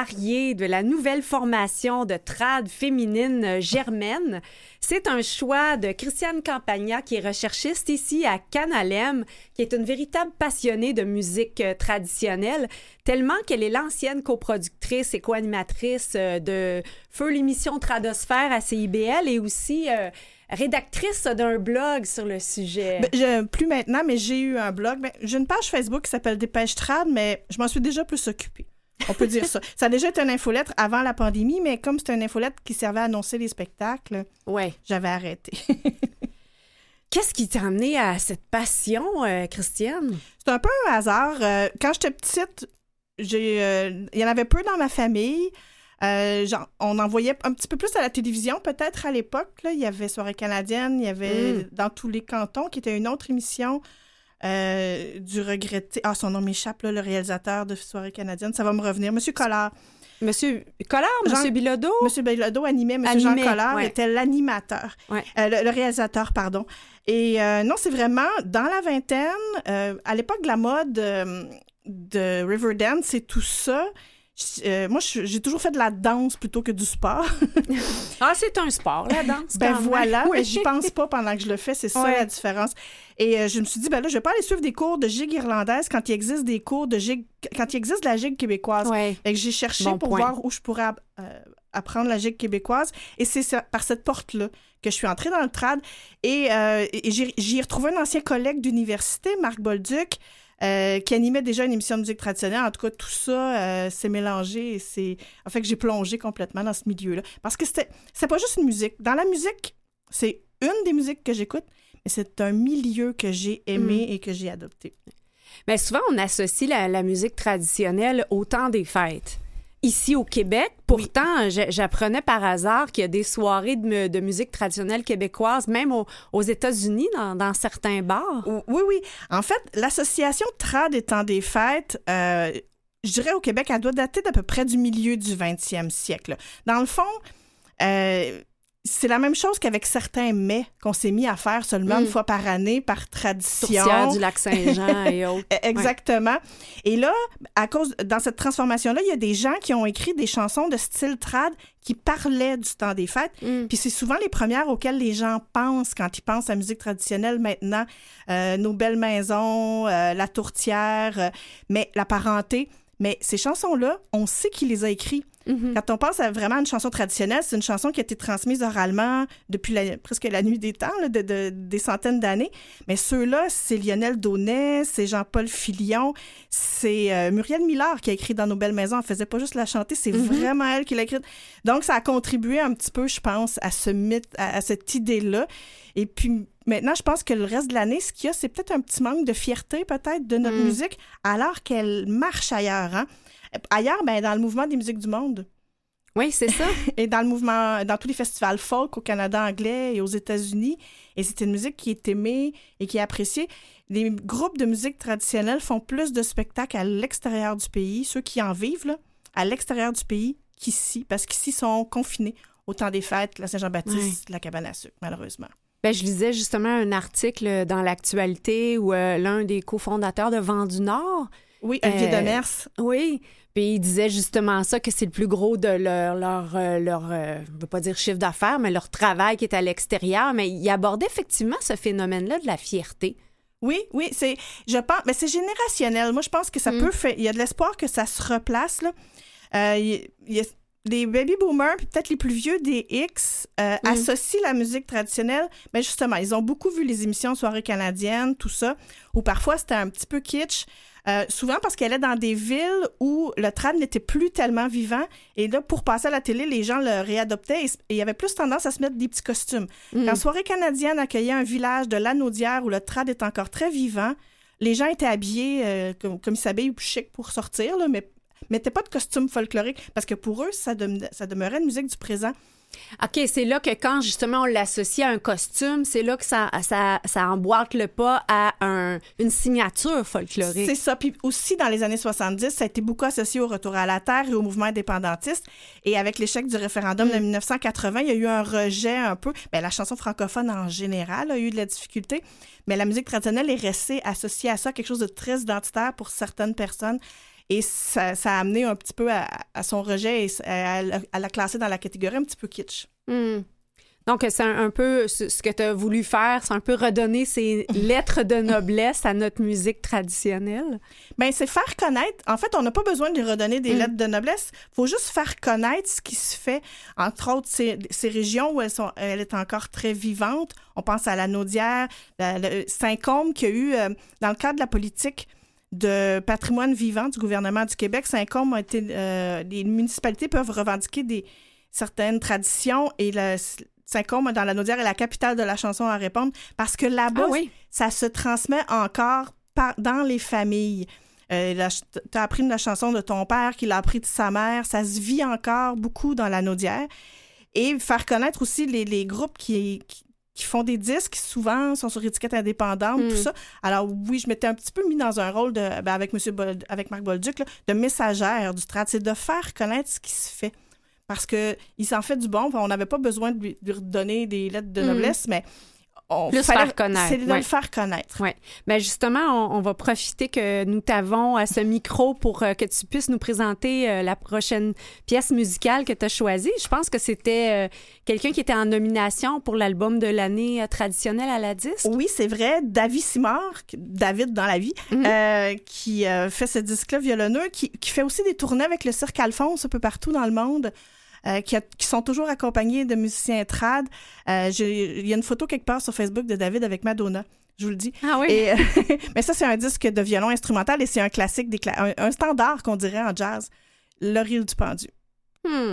De la
nouvelle formation de trad féminine euh, Germaine. C'est un choix de Christiane Campagna, qui est recherchiste ici à Canalem, qui est une véritable passionnée de musique euh, traditionnelle, tellement qu'elle est l'ancienne coproductrice et co-animatrice euh, de Feu l'émission Tradosphère à CIBL et aussi rédactrice d'un blog sur le sujet.
Ben, plus maintenant, mais j'ai eu un blog. Ben, j'ai une page Facebook qui s'appelle Dépêche Trad, mais je m'en suis déjà plus occupée. On peut dire ça. Ça a déjà été une infolettre avant la pandémie, mais comme c'était une infolettre qui servait à annoncer les spectacles,
ouais.
j'avais arrêté.
Qu'est-ce qui t'a amené à cette passion, euh, Christiane?
C'est un peu un hasard. Euh, quand j'étais petite, j'ai, euh, il y en avait peu dans ma famille. Genre, on en voyait un petit peu plus à la télévision, peut-être à l'époque. là. Il y avait Soirée canadienne, il y avait
Mm.
Dans tous les cantons, qui était une autre émission euh, du regretté. Ah, son nom m'échappe, le réalisateur de Soirée canadienne. Ça va me revenir. Monsieur Collard.
Monsieur Collard,
Jean-
Monsieur Bilodeau?
Monsieur Bellodo animait, Monsieur Jean Collard
ouais.
était l'animateur,
Ouais.
Euh, le, le réalisateur, pardon. Et euh, non, c'est vraiment dans la vingtaine, euh, à l'époque de la mode de Riverdance et tout ça. Euh, moi, j'ai toujours fait de la danse plutôt que du sport.
Ah, c'est un sport, la danse.
ben
quand
voilà,
Oui.
mais j'y pense pas pendant que je le fais, c'est ça
Ouais.
la différence. Et euh, je me suis dit, ben là, je vais pas aller suivre des cours de gigue irlandaise quand il existe des cours de gigue, quand il existe de la gigue québécoise.
Ouais.
Fait que j'ai cherché
Bon
pour
point.
voir où je pourrais euh, apprendre la gigue québécoise. Et c'est par cette porte-là que je suis entrée dans le trad. Et, et j'y ai retrouvé un ancien collègue d'université, Marc Bolduc, euh, qui animait déjà une émission de musique traditionnelle. En tout cas, tout ça euh, s'est mélangé et c'est... En fait, que j'ai plongé complètement dans ce milieu-là. Parce que c'était c'est pas juste une musique. Dans la musique, c'est une des musiques que j'écoute, mais c'est un milieu que j'ai aimé
Mm.
et que j'ai adopté.
Mais souvent, on associe la, la musique traditionnelle au temps des fêtes. Ici au Québec, pourtant, j'a- j'apprenais par hasard qu'il y a des soirées de, mu- de musique traditionnelle québécoise, même au- aux États-Unis, dans, dans certains bars.
Oui, oui. En fait, l'association Trad étant des fêtes, euh, je dirais au Québec, elle doit dater d'à peu près du milieu du 20e siècle. Dans le fond, euh, c'est la même chose qu'avec certains mets qu'on s'est mis à faire seulement
Mm.
une fois par année par tradition.
Tourtière du lac Saint-Jean et autres.
Eh, Exactement. Et là, à cause dans cette transformation-là, il y a des gens qui ont écrit des chansons de style trad qui parlaient du temps des fêtes.
Mm.
Puis c'est souvent les premières auxquelles les gens pensent quand ils pensent à musique traditionnelle maintenant. Euh, nos belles maisons, euh, la tourtière, euh, mais la parenté. Mais ces chansons-là, on sait qui les a
Mhm.
Quand on pense à vraiment une chanson traditionnelle, c'est une chanson qui a été transmise oralement depuis la- presque la nuit des temps, là, de, de- des centaines d'années. Mais ceux-là, c'est Lionel Daunet, c'est Jean-Paul Filion, c'est euh, Muriel Millard qui a écrit dans Nos belles maisons. Elle faisait pas juste la chanter, c'est
Mhm.
vraiment elle qui l'a écrite. Donc, ça a contribué un petit peu, je pense, à ce mythe, à, à cette idée-là. Et puis, maintenant, je pense que le reste de l'année, ce qu'il y a, c'est peut-être un petit manque de fierté, peut-être, de notre
Mm.
musique, alors qu'elle marche ailleurs. Hein? Ailleurs, ben, dans le mouvement des musiques du monde
Oui, c'est ça.
et dans le mouvement, dans tous les festivals folk au Canada anglais et aux États-Unis. Et c'est une musique qui est aimée et qui est appréciée. Les groupes de musique traditionnelle font plus de spectacles à l'extérieur du pays, ceux qui en vivent, là, à l'extérieur du pays qu'ici, parce qu'ici, ils sont confinés au temps des fêtes, la Saint-Jean-Baptiste, la cabane à sucre, malheureusement.
Ben, je lisais justement un article dans l'actualité où euh, l'un des cofondateurs de Vent du Nord,
Oui, Olivier
Euh,
Demers.
oui, puis il disait justement ça, que c'est le plus gros de leur, leur, euh, leur euh, je veux pas dire chiffre d'affaires, mais leur travail qui est à l'extérieur. Mais il abordait effectivement ce phénomène-là de la fierté.
Oui, oui, c'est, je pense, mais c'est générationnel. Moi, je pense que ça
Mm.
peut faire, il y a de l'espoir que ça se replace, là. Euh, il il les baby boomers, puis peut-être les plus vieux des X, euh,
Mm.
associent la musique traditionnelle. Mais justement, ils ont beaucoup vu les émissions Soirées canadiennes, tout ça, où parfois c'était un petit peu kitsch. Euh, souvent parce qu'elle est dans des villes où le trad n'était plus tellement vivant. Et là, pour passer à la télé, les gens le réadoptaient et il y avait plus tendance à se mettre des petits costumes.
Mm.
Quand Soirée canadienne accueillait un village de Lanaudière où le trad est encore très vivant, les gens étaient habillés euh, comme, comme ils s'habillent chic pour sortir, là, mais mettaient pas de costume folklorique parce que pour eux, ça, ça demeurait une musique du présent.
OK, c'est là que quand justement on l'associe à un costume, c'est là que ça, ça, ça emboîte le pas à un, une signature folklorique.
C'est ça. Puis aussi, dans les années 70, ça a été beaucoup associé au retour à la terre et au mouvement indépendantiste. Et avec l'échec du référendum
Mm.
de 1980, il y a eu un rejet un peu. Ben, la chanson francophone en général a eu de la difficulté, mais la musique traditionnelle est restée associée à ça, quelque chose de très identitaire pour certaines personnes. Et ça, ça a amené un petit peu à, à son rejet et à, à la classer dans la catégorie un petit peu kitsch.
Hmm. Donc, c'est un, un peu ce que tu as voulu faire, c'est un peu redonner ces lettres de noblesse à notre musique traditionnelle?
Ben, c'est faire connaître. En fait, on n'a pas besoin de redonner des
Mm.
lettres de noblesse. Il faut juste faire connaître ce qui se fait. Entre autres, ces, ces régions où elles sont, elle est encore très vivante. On pense à la Naudière, la- le Saint-Côme, qui a eu, euh, dans le cadre de la politique de patrimoine vivant du gouvernement du Québec, Saint-Côme a été. euh, les municipalités peuvent revendiquer des, certaines traditions et le, Saint-Côme, dans la Naudière, est la capitale de la chanson à répondre parce que là-bas,
Ah oui.
ça se transmet encore par, dans les familles. Euh, tu as appris de la chanson de ton père, qu'il a appris de sa mère. Ça se vit encore beaucoup dans la Naudière. Et faire connaître aussi les, les groupes qui, qui, qui font des disques, souvent sont sur étiquette indépendante,
Mm.
tout ça. Alors oui, je m'étais un petit peu mis dans un rôle de, ben, avec Monsieur Bol- avec Marc Bolduc, là, de messagère du strat. C'est de faire connaître ce qui se fait. Parce que il s'en fait du bon. On n'avait pas besoin de lui, de lui redonner des lettres de
Mm.
noblesse, mais on
Plus
fallait-
faire connaître,
C'est de
ouais.
le faire connaître.
Oui. Mais justement, on, on va profiter que nous t'avons à ce micro pour euh, que tu puisses nous présenter euh, la prochaine pièce musicale que tu as choisie. Je pense que c'était euh, quelqu'un qui était en nomination pour l'album de l'année traditionnelle à la disque.
Oui, c'est vrai. David Simard, David dans la vie,
Mhm.
qui fait ce disque-là violonneux, qui, qui fait aussi des tournées avec le Cirque Alphonse un peu partout dans le monde. Euh, qui, a- qui sont toujours accompagnés de musiciens trad. Euh, Il y a une photo quelque part sur Facebook de David avec Madonna. Je vous le dis.
Ah oui.
Et, euh, mais ça, c'est un disque de violon instrumental et c'est un classique, des cla- un, un standard qu'on dirait en jazz. L'Orille du pendu.
Hmm.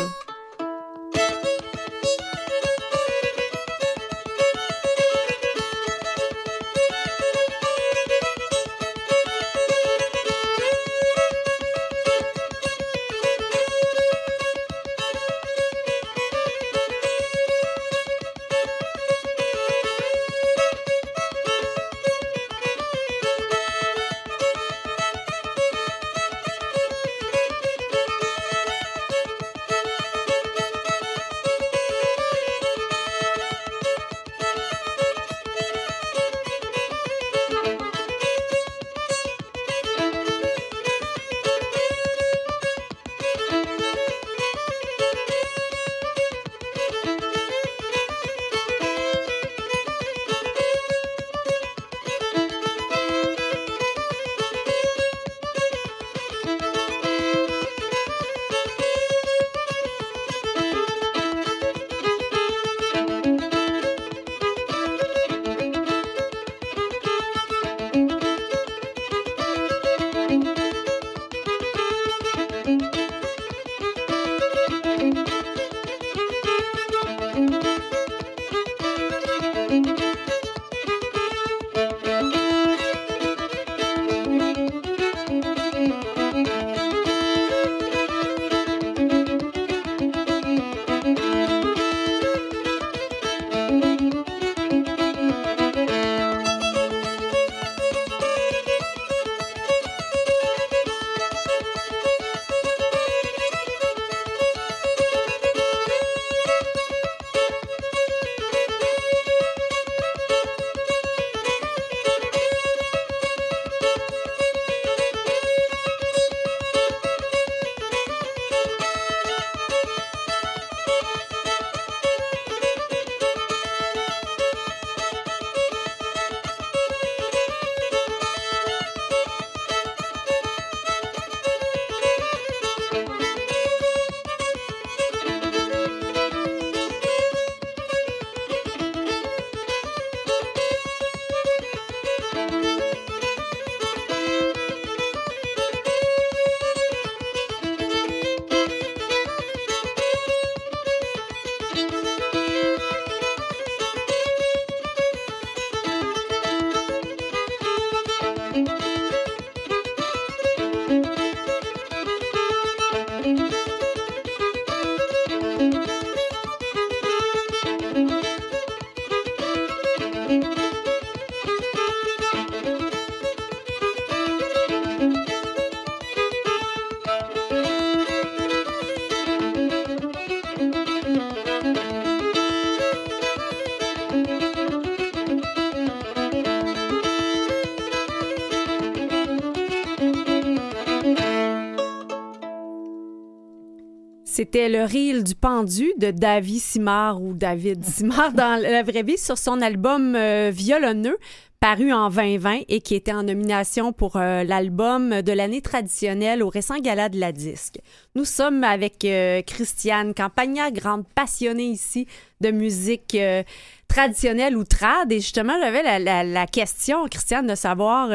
C'était le reel du pendu de David Simard ou David Simard dans la vraie vie sur son album euh, Violonneux paru en 2020 et qui était en nomination pour euh, l'album de l'année traditionnelle au récent gala de la disque. Nous sommes avec euh, Christiane Campagna, grande passionnée ici de musique euh, traditionnelle ou trad et justement j'avais la, question Christiane de savoir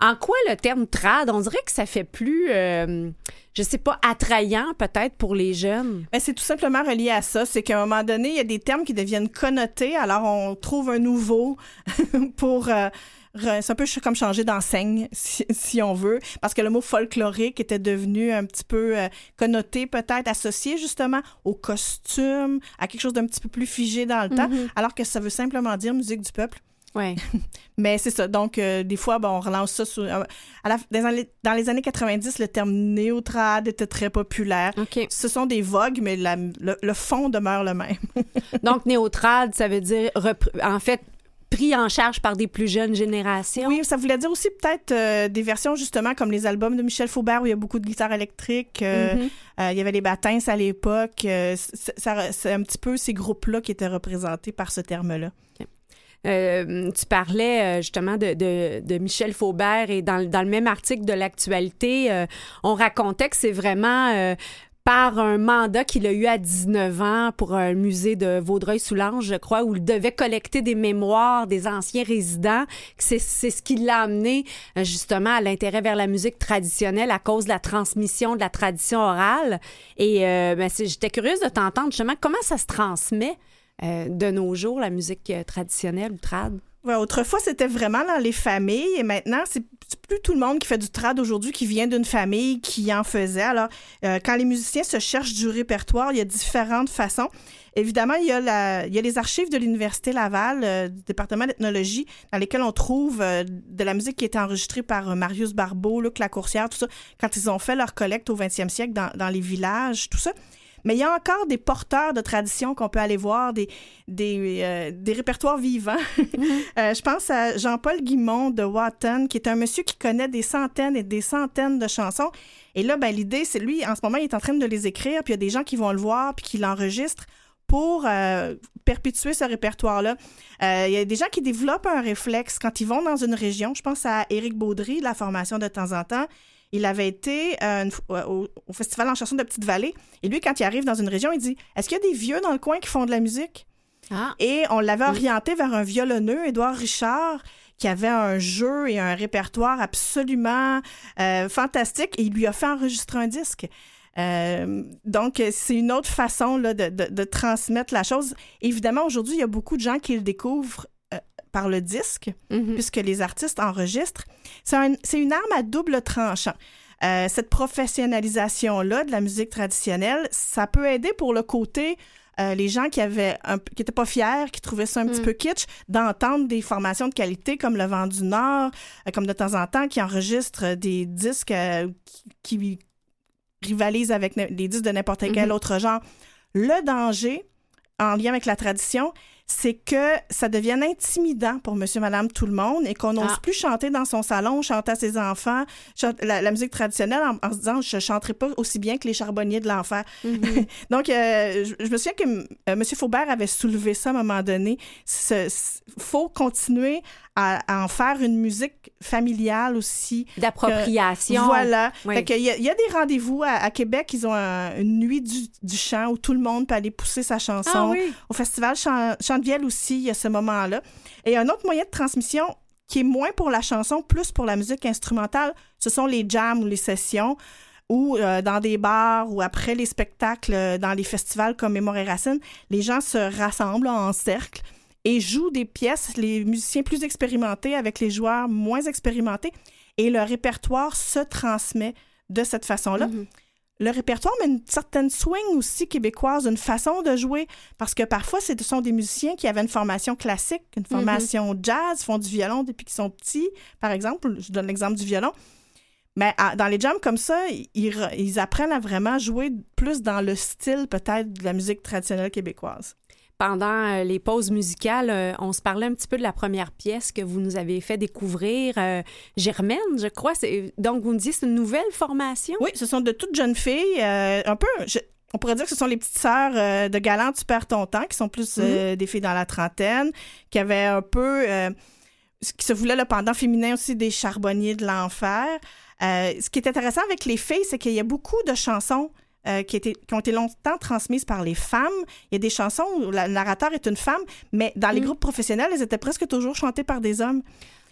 en quoi le terme trad, on dirait que ça fait plus euh, je sais pas attrayant peut-être pour les jeunes?
Ben, c'est tout simplement relié à ça. C'est qu'à un moment donné, il y a des termes qui deviennent connotés, alors on trouve un nouveau pour. euh, c'est un peu comme changer d'enseigne, si, si on veut, parce que le mot folklorique était devenu un petit peu euh, connoté, peut-être associé justement au costume, à quelque chose d'un petit peu plus figé dans le temps, alors que ça veut simplement dire musique du peuple.
Ouais.
Mais c'est ça. Donc, euh, des fois, bon, on relance ça. Sur, euh, à la- dans, les, dans les années 90, le terme néotrad était très populaire.
OK.
Ce sont des vogues, mais la- le, le fond demeure le même.
Donc néotrad, ça veut dire en fait pris en charge par des plus jeunes générations.
Oui, ça voulait dire aussi peut-être euh, des versions justement comme les albums de Michel Faubert où il y a beaucoup de guitare électrique. euh,
Mhm.
euh, il y avait les Batins à l'époque. c'est un petit peu ces groupes-là qui étaient représentés par ce terme-là.
Euh, tu parlais euh, justement de, de- de Michel Faubert et dans, dans le même article de l'actualité, euh, on racontait que c'est vraiment euh, par un mandat qu'il a eu à 19 ans pour un musée de Vaudreuil-Soulanges, je crois, où il devait collecter des mémoires des anciens résidents. que C'est ce qui l'a amené euh, justement à l'intérêt vers la musique traditionnelle à cause de la transmission de la tradition orale. Et euh, ben, j'étais curieuse de t'entendre justement comment ça se transmet euh, de nos jours, la musique euh, traditionnelle ou trad.
Ouais, autrefois, c'était vraiment dans les familles et maintenant, c'est plus tout le monde qui fait du trad aujourd'hui qui vient d'une famille qui en faisait. Alors, euh, quand les musiciens se cherchent du répertoire, il y a différentes façons. Évidemment, il y a, les archives de l'Université Laval, du département d'ethnologie, dans lesquelles on trouve de la musique qui a été enregistrée par Marius Barbeau, Luc Lacourcière, tout ça, quand ils ont fait leur collecte au 20e siècle dans, dans les villages, tout ça. Mais il y a encore des porteurs de tradition qu'on peut aller voir, des, des, euh, des répertoires vivants. Euh, je pense à Jean-Paul Guimond de Watton, qui est un monsieur qui connaît des centaines et des centaines de chansons. Et là, ben, l'idée, c'est lui, en ce moment, il est en train de les écrire, puis il y a des gens qui vont le voir, puis qui l'enregistrent pour euh, perpétuer ce répertoire-là. Euh, Il y a des gens qui développent un réflexe quand ils vont dans une région. Je pense à Éric Baudry de la formation de temps en temps. Il avait été euh, une fois- au, au Festival en chanson de Petite-Vallée. Et lui, quand il arrive dans une région, il dit Est-ce qu'il y a des vieux dans le coin qui font de la musique?
Ah.
et on l'avait orienté vers un violonneux, Édouard Richard, qui avait un jeu et un répertoire absolument euh, fantastique et il lui a fait enregistrer un disque. Euh, donc, c'est une autre façon là, de, de- de transmettre la chose. Évidemment, aujourd'hui, il y a beaucoup de gens qui le découvrent euh, par le disque,
Mhm.
puisque les artistes enregistrent. C'est un- c'est une arme à double tranchant. Euh, cette professionnalisation-là de la musique traditionnelle, ça peut aider pour le côté euh, les gens qui avaient un, qui étaient pas fiers, qui trouvaient ça un petit
Mm.
peu kitsch, d'entendre des formations de qualité comme le Vent du Nord, euh, comme de temps en temps qui enregistrent des disques euh, qui, qui rivalisent avec les disques de n'importe quel
Mhm.
autre genre. Le danger, en lien avec la tradition, c'est que ça devienne intimidant pour monsieur, madame, tout le monde et qu'on n'ose
Ah.
plus chanter dans son salon, chanter à ses enfants, chante- la, la musique traditionnelle en, en se disant je chanterai pas aussi bien que les charbonniers de l'enfer.
Mhm.
Donc, euh, je, je me souviens que euh, M. Faubert avait soulevé ça à un moment donné. Il faut continuer à, à en faire une musique familiale aussi.
D'appropriation.
Voilà.
Oui.
Fait qu'il y, a- il y a des rendez-vous à, à Québec. Ils ont un- une nuit du, du chant où tout le monde peut aller pousser sa chanson.
Ah oui.
Au festival Chan- Chantevielle aussi, il y a ce moment-là. Et un autre moyen de transmission qui est moins pour la chanson, plus pour la musique instrumentale, ce sont les jams ou les sessions ou euh, dans des bars ou après les spectacles euh, dans les festivals comme Mémoire et Racine, les gens se rassemblent en cercle et jouent des pièces, les musiciens plus expérimentés avec les joueurs moins expérimentés, et le répertoire se transmet de cette façon-là.
Mhm.
le répertoire, mais une certaine swing aussi québécoise, une façon de jouer. Parce que parfois, ce sont des musiciens qui avaient une formation classique, une formation jazz, font du violon depuis qu'ils sont petits, par exemple. Je donne l'exemple du violon. Mais à- dans les jams comme ça, ils, ils apprennent à vraiment jouer plus dans le style peut-être de la musique traditionnelle québécoise.
Pendant euh, les pauses musicales, euh, on se parlait un petit peu de la première pièce que vous nous avez fait découvrir, euh, Germaine, je crois. Donc, vous me disiez, c'est une nouvelle formation?
Oui, ce sont de toutes jeunes filles, euh, un peu, je- on pourrait dire que ce sont les petites sœurs euh, de Galante, tu perds ton temps, qui sont plus euh, des filles dans la trentaine, qui avaient un peu, ce qui se voulait le pendant féminin aussi des charbonniers de l'enfer. Ce qui est intéressant avec les filles, c'est qu'il y a beaucoup de chansons euh, qui, étaient- qui ont été longtemps transmises par les femmes. Il y a des chansons où le narrateur est une femme, mais dans les
Mm.
groupes professionnels, elles étaient presque toujours chantées par des hommes.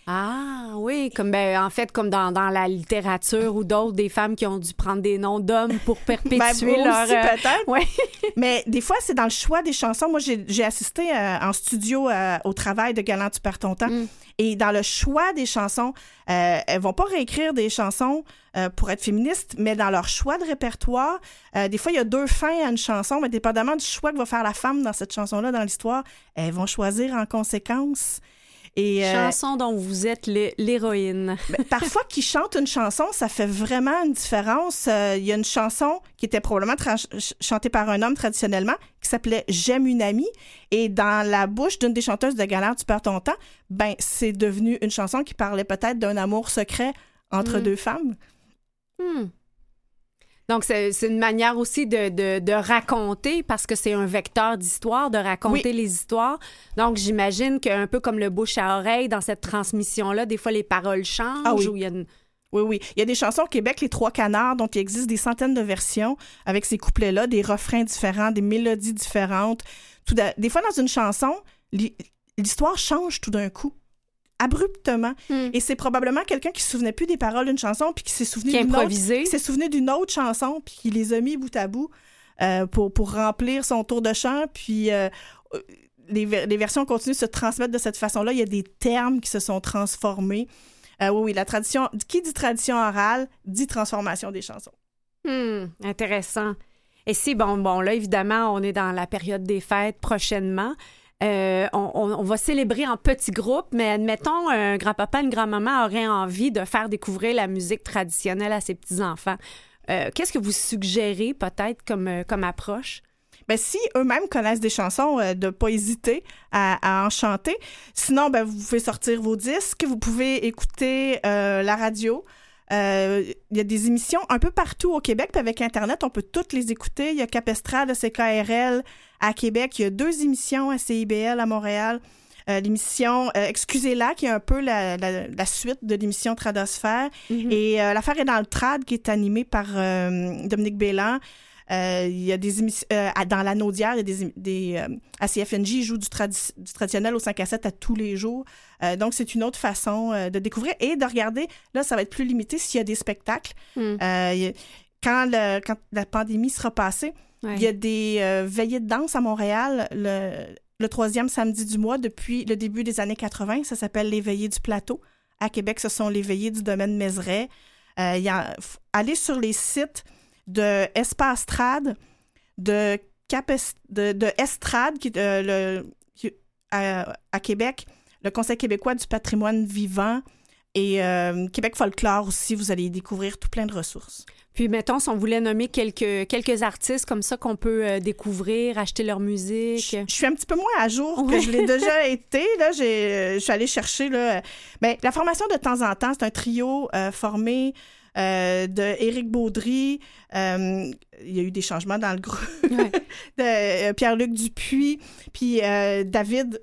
Ah oui, comme ben, en fait, comme dans, dans la littérature ou d'autres, des femmes qui ont dû prendre des noms d'hommes pour perpétuer
Ben,
leur...
aussi,
euh,
peut-être.
ouais.
Mais des fois, c'est dans le choix des chansons. Moi, j'ai j'ai assisté euh, en studio euh, au travail de Galant, tu perds ton temps.
Mm.
Et dans le choix des chansons, euh, elles vont pas réécrire des chansons pour être féministes, mais dans leur choix de répertoire, des fois, il y a deux fins à une chanson, mais dépendamment du choix que va faire la femme dans cette chanson-là, dans l'histoire, elles vont choisir en conséquence. Et, euh,
Chanson dont vous êtes l'hé- l'héroïne.
ben, parfois, qui chante une chanson, ça fait vraiment une différence. Euh, Il y a une chanson qui était probablement chantée par un homme traditionnellement, qui s'appelait J'aime une amie. Et dans la bouche d'une des chanteuses de Galère, Tu perds ton temps, ben, c'est devenu une chanson qui parlait peut-être d'un amour secret entre
Mm.
deux femmes.
Hmm. Donc, c'est une manière aussi de, de- de raconter, parce que c'est un vecteur d'histoire, de raconter les histoires. Donc, j'imagine qu'un peu comme le bouche à oreille, dans cette transmission-là, des fois, les paroles changent.
Ah oui.
ou il y a une-
Oui, oui. Il y a des chansons au Québec, Les Trois Canards, dont il existe des centaines de versions avec ces couplets-là, des refrains différents, des mélodies différentes. Tout Des fois, dans une chanson, l'hi- l'histoire change tout d'un coup, abruptement.
Hmm.
Et c'est probablement quelqu'un qui se souvenait plus des paroles d'une chanson, puis qui s'est souvenu d'une autre,
improvisé.
qui s'est souvenu d'une autre chanson, puis qui les a mis bout à bout euh, pour, pour remplir son tour de chant. Puis euh, euh, les, les versions continuent de se transmettre de cette façon-là. Il y a des termes qui se sont transformés. Euh, oui, oui, la tradition, qui dit tradition orale, dit transformation des chansons.
Hmm, intéressant. Et si, bon, bon, là, évidemment, on est dans la période des fêtes prochainement. Euh, on, va célébrer en petits groupes, mais admettons, un grand-papa, une grand-maman aurait envie de faire découvrir la musique traditionnelle à ses petits-enfants. Euh, Qu'est-ce que vous suggérez peut-être comme, euh, comme approche?
Ben, si eux-mêmes connaissent des chansons, euh, de pas hésiter à, en chanter. Sinon, ben, vous pouvez sortir vos disques, vous pouvez écouter la radio. Il y a des émissions un peu partout au Québec, puis avec Internet, on peut toutes les écouter. Il y a Capestrade, CKRL à Québec. Il y a deux émissions à CIBL à Montréal. Euh, l'émission euh, Excusez-la, qui est un peu la, la- la suite de l'émission Tradosphère. Et euh, l'affaire est dans le trad, qui est animée par Dominique Bélan. Il y a des émissions dans la Naudière, il y a des, des à CFNJ, ils jouent du, tradi- du traditionnel au 5 à 7 à tous les jours. Donc, c'est une autre façon de découvrir et de regarder. Là, ça va être plus limité s'il y a des spectacles.
Hmm.
Il y a- quand, le, quand la pandémie sera passée,
Ouais.
il y a des euh, veillées de danse à Montréal le, le troisième samedi du mois depuis le début des années 80. Ça s'appelle les veillées du plateau. À Québec, ce sont les veillées du domaine Mézeray. Euh, y a- allez sur les sites de Espace Trad, de, Capes- de, de Estrade, qui euh, le, qui- à, à Québec, le Conseil québécois du patrimoine vivant et euh, Québec Folklore aussi. Vous allez y découvrir tout plein de ressources.
Puis, mettons, si on voulait nommer quelques, quelques artistes comme ça qu'on peut euh, découvrir, acheter leur musique.
Je, je suis un petit peu moins à jour que je l'ai déjà été. Là, j'ai, euh, je suis allée chercher. Là, ben, la formation de temps en temps, c'est un trio euh, formé euh, de Éric Baudry. euh, il y a eu des changements dans le groupe.
Ouais.
de euh, Pierre-Luc Dupuis, puis euh, David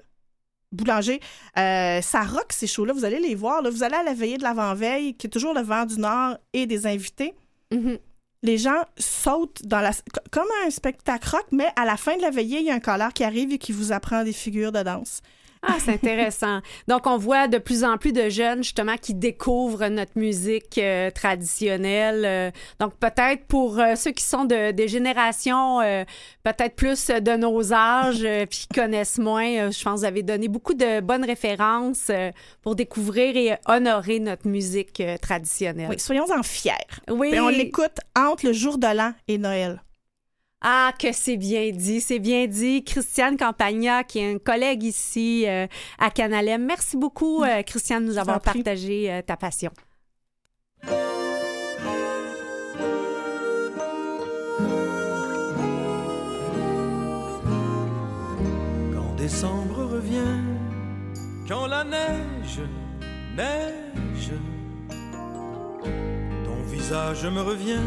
Boulanger. Euh, ça rock ces shows-là. Vous allez les voir. Là. Vous allez à la veillée de l'avant-veille, qui est toujours le vent du Nord et des invités
Mhm.
les gens sautent dans la co- comme un spectacle rock, mais à la fin de la veillée, il y a un collard qui arrive et qui vous apprend des figures de danse.
Ah, c'est intéressant. Donc, on voit de plus en plus de jeunes, justement, qui découvrent notre musique euh, traditionnelle. Euh, donc, peut-être pour euh, ceux qui sont de, des générations peut-être plus de nos âges, puis qui connaissent moins, je pense que vous avez donné beaucoup de bonnes références pour découvrir et honorer notre musique traditionnelle.
Oui, soyons-en fiers.
Oui.
Et on l'écoute entre le jour de l'an et Noël.
Ah, que c'est bien dit, c'est bien dit. Christiane Campagna, qui est un collègue ici euh, à Canalem. Merci beaucoup, euh, Christiane, de nous avoir partagé euh, ta passion.
Quand décembre revient, quand la neige neige, ton visage me revient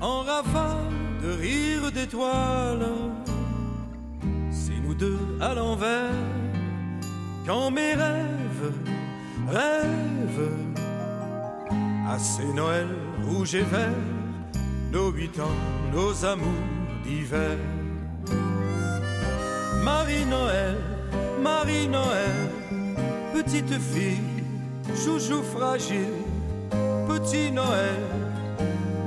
en rafale rire d'étoiles. C'est nous deux à l'envers, quand mes rêves rêvent à ces Noëls rouges et verts, nos huit ans, nos amours d'hiver. Marie-Noël, Marie-Noël, petite fille, chouchou fragile, petit Noël,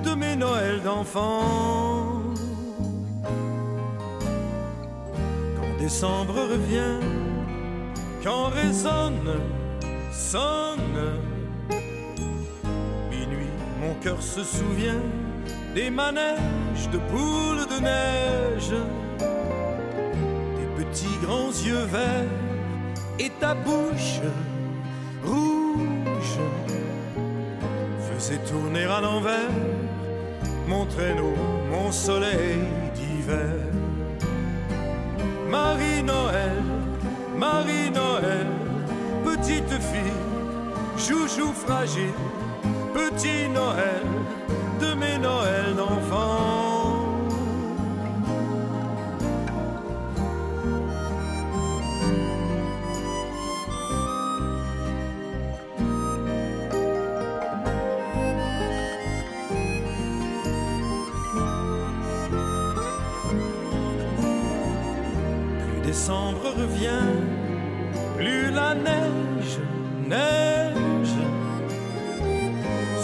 de mes Noëls d'enfant. Décembre revient, quand résonne, sonne, minuit, mon cœur se souvient des manèges de boules de neige tes petits grands yeux verts et ta bouche rouge faisait tourner à l'envers mon traîneau, mon soleil d'hiver. Marie-Noël, Marie-Noël, petite fille, chouchou fragile, petit Noël de mes Noëls d'enfants. Neige neige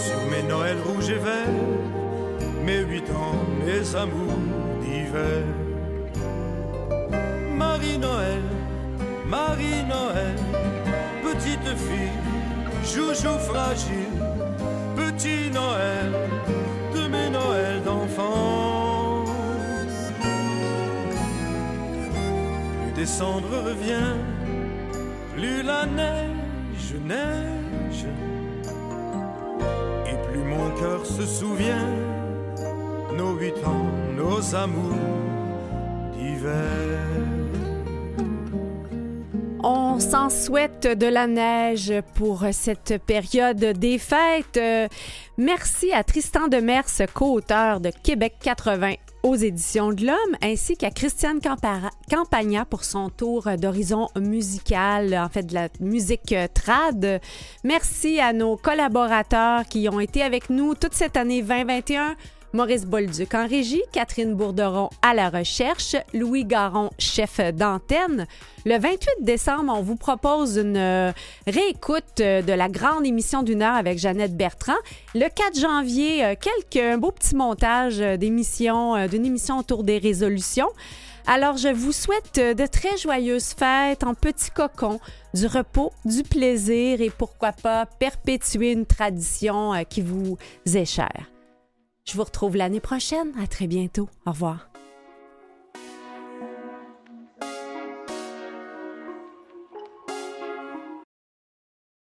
sur mes Noëls rouges et verts, mes huit ans, mes amours d'hiver. Marie-Noël, Marie-Noël, petite fille, joujou fragile, petit Noël de mes Noëls d'enfants. Plus décembre revient, plus la neige neige, et plus mon cœur se souvient nos huit ans, nos amours d'hiver.
S'en souhaite de la neige pour cette période des fêtes. Euh, Merci à Tristan Demers, co-auteur de Québec 80 aux éditions de l'Homme, ainsi qu'à Christiane Campagna pour son tour d'horizon musical, en fait de la musique trad. Merci à nos collaborateurs qui ont été avec nous toute cette année 2021. Maurice Bolduc en régie, Catherine Bourderon à la recherche, Louis Garon, chef d'antenne. Le 28 décembre, on vous propose une euh, réécoute euh, de la grande émission d'une heure avec Jeannette Bertrand. Le 4 janvier, euh, quelques, un beau petit montage d'émission, d'une émission autour des résolutions. Alors, je vous souhaite de très joyeuses fêtes en petit cocon, du repos, du plaisir et pourquoi pas perpétuer une tradition qui vous est chère. Je vous retrouve l'année prochaine. À très bientôt. Au revoir.